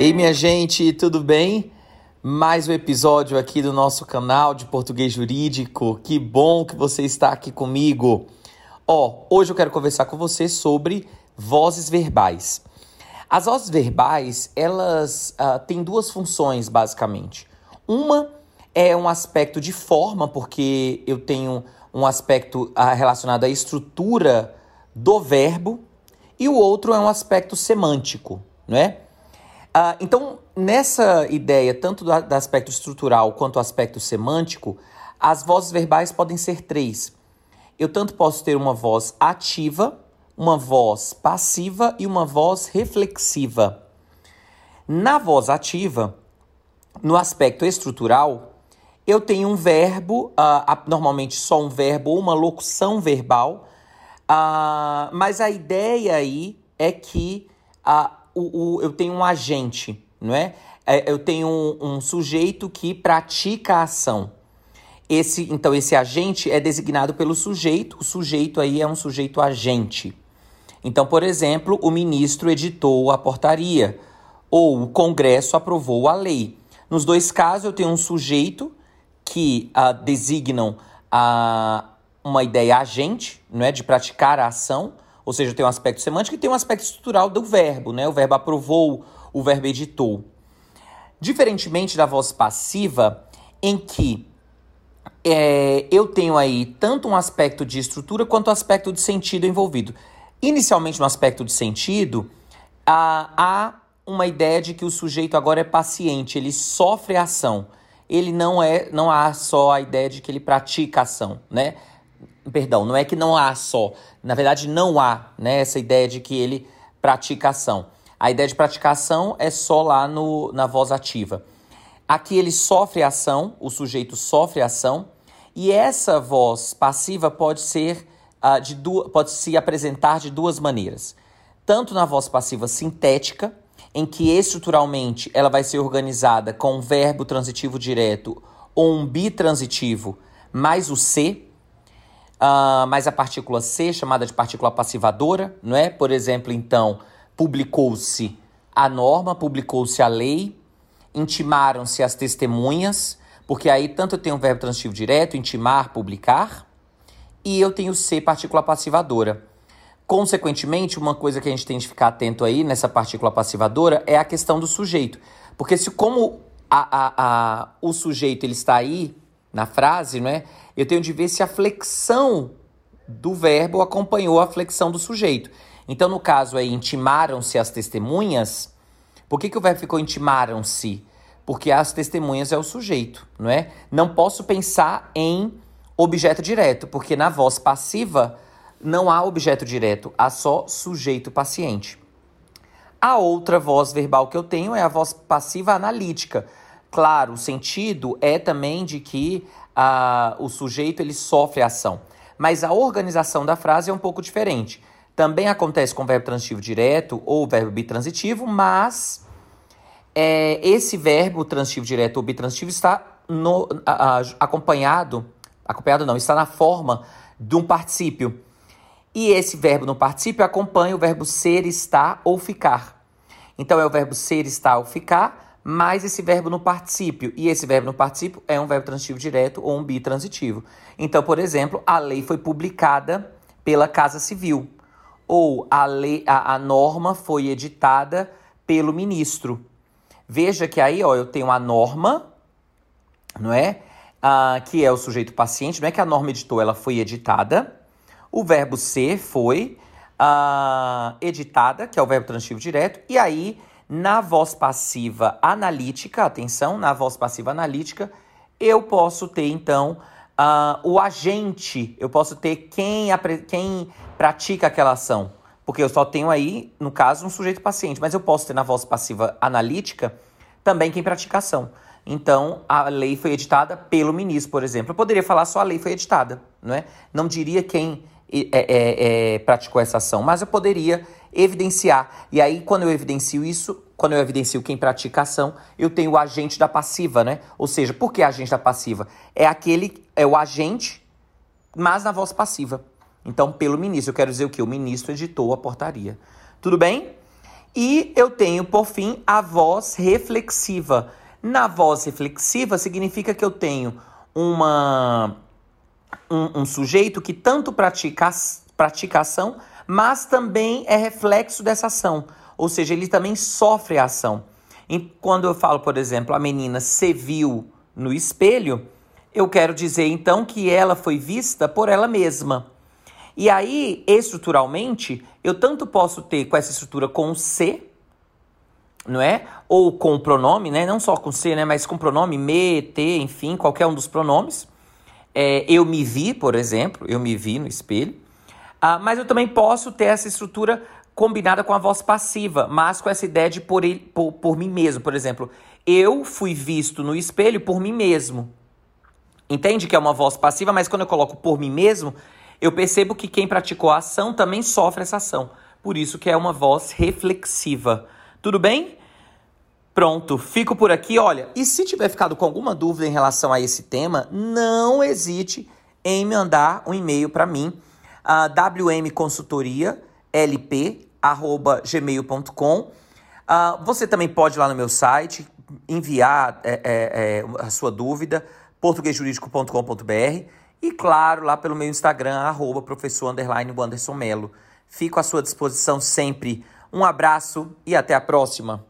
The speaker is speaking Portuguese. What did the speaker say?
Ei, minha gente, tudo bem? Mais um episódio aqui do nosso canal de português jurídico. Que bom que você está aqui comigo. Ó, hoje eu quero conversar com você sobre vozes verbais. As vozes verbais, elas uh, têm duas funções, basicamente. Uma é um aspecto de forma, porque eu tenho um aspecto uh, relacionado à estrutura do verbo, e o outro é um aspecto semântico, não Uh, então, nessa ideia, tanto do, do aspecto estrutural quanto do aspecto semântico, as vozes verbais podem ser três. Eu tanto posso ter uma voz ativa, uma voz passiva e uma voz reflexiva. Na voz ativa, no aspecto estrutural, eu tenho um verbo, uh, normalmente só um verbo ou uma locução verbal, uh, mas a ideia aí é que uh, o, o, eu tenho um agente, não é? é eu tenho um, um sujeito que pratica a ação. Esse, então, esse agente é designado pelo sujeito, o sujeito aí é um sujeito agente. Então, por exemplo, o ministro editou a portaria ou o Congresso aprovou a lei. Nos dois casos, eu tenho um sujeito que uh, designam uh, uma ideia agente, não é, de praticar a ação, ou seja, tem um aspecto semântico e tem um aspecto estrutural do verbo, né? O verbo aprovou, o verbo editou. Diferentemente da voz passiva, em que é, eu tenho aí tanto um aspecto de estrutura quanto um aspecto de sentido envolvido. Inicialmente, no aspecto de sentido, há, há uma ideia de que o sujeito agora é paciente, ele sofre a ação. Ele não é, não há só a ideia de que ele pratica a ação, né? Perdão, não é que não há só. Na verdade, não há né, essa ideia de que ele pratica ação. A ideia de praticação é só lá no, na voz ativa. Aqui ele sofre ação, o sujeito sofre ação, e essa voz passiva pode ser uh, de pode se apresentar de duas maneiras. Tanto na voz passiva sintética, em que estruturalmente ela vai ser organizada com um verbo transitivo direto ou um bitransitivo mais o C, uh, mais a partícula C, chamada de partícula passivadora, não é? Por exemplo, então, publicou-se a norma, publicou-se a lei, intimaram-se as testemunhas, porque aí tanto eu tenho o verbo transitivo direto, intimar, publicar, e eu tenho C, partícula passivadora. Consequentemente, uma coisa que a gente tem de ficar atento aí nessa partícula passivadora é a questão do sujeito. Porque se como a, a, a, o sujeito ele está aí na frase, não é? Eu tenho de ver se a flexão do verbo acompanhou a flexão do sujeito. Então, no caso aí, intimaram-se as testemunhas. Por que, que o verbo ficou intimaram-se? Porque as testemunhas é o sujeito, não é? Não posso pensar em objeto direto, porque na voz passiva não há objeto direto, há só sujeito paciente. A outra voz verbal que eu tenho é a voz passiva analítica, Claro, o sentido é também de que uh, o sujeito ele sofre a ação, mas a organização da frase é um pouco diferente. Também acontece com o verbo transitivo direto ou verbo bitransitivo, mas é, esse verbo transitivo direto ou bitransitivo está no, acompanhado, acompanhado não, está na forma de um particípio. E esse verbo no particípio acompanha o verbo ser, estar ou ficar. Então é o verbo ser, estar ou ficar mais esse verbo no particípio. E esse verbo no particípio é um verbo transitivo direto ou um bitransitivo. Então, por exemplo, a lei foi publicada pela Casa Civil. Ou a, lei, a, a norma foi editada pelo ministro. Veja que aí ó, eu tenho a norma, não é? Ah, que é o sujeito paciente, não é que a norma editou, ela foi editada. O verbo ser foi ah, editada, que é o verbo transitivo direto, e aí na voz passiva analítica, atenção, na voz passiva analítica, eu posso ter então uh, o agente, eu posso ter quem, quem pratica aquela ação. Porque eu só tenho aí, no caso, um sujeito paciente, mas eu posso ter na voz passiva analítica também quem pratica ação. Então, a lei foi editada pelo ministro, por exemplo. Eu poderia falar só a lei foi editada, não é? Não diria quem é, é, é, praticou essa ação, mas eu poderia evidenciar. E aí, quando eu evidencio isso, quando eu evidencio quem pratica a ação, eu tenho o agente da passiva, né? Ou seja, por que agente da passiva? É aquele, é o agente, mas na voz passiva. Então, pelo ministro, eu quero dizer o que? O ministro editou a portaria. Tudo bem? E eu tenho, por fim, a voz reflexiva. Na voz reflexiva significa que eu tenho uma, um, um sujeito que tanto pratica, pratica ação, mas também é reflexo dessa ação. Ou seja, ele também sofre a ação. E quando eu falo, por exemplo, a menina se viu no espelho, eu quero dizer então que ela foi vista por ela mesma. E aí, estruturalmente, eu tanto posso ter com essa estrutura com se, não é? Ou com o pronome, né? Não só com se, né? Mas com pronome me, te, enfim, qualquer um dos pronomes. É, eu me vi, por exemplo, eu me vi no espelho. Ah, mas eu também posso ter essa estrutura combinada com a voz passiva, mas com essa ideia de por, ele, por, por mim mesmo. Por exemplo, eu fui visto no espelho por mim mesmo. Entende que é uma voz passiva, mas quando eu coloco por mim mesmo, eu percebo que quem praticou a ação também sofre essa ação. Por isso que é uma voz reflexiva. Tudo bem? Pronto, fico por aqui. Olha, e se tiver ficado com alguma dúvida em relação a esse tema, não hesite em mandar um e-mail para mim, uh, wmconsultorialp@gmail.com. Uh, você também pode ir lá no meu site enviar é, é, é, a sua dúvida, portuguesjurídico.com.br e claro, lá pelo meu Instagram, arroba professor underline Wanderson Melo. Fico à sua disposição sempre. Um abraço e até a próxima.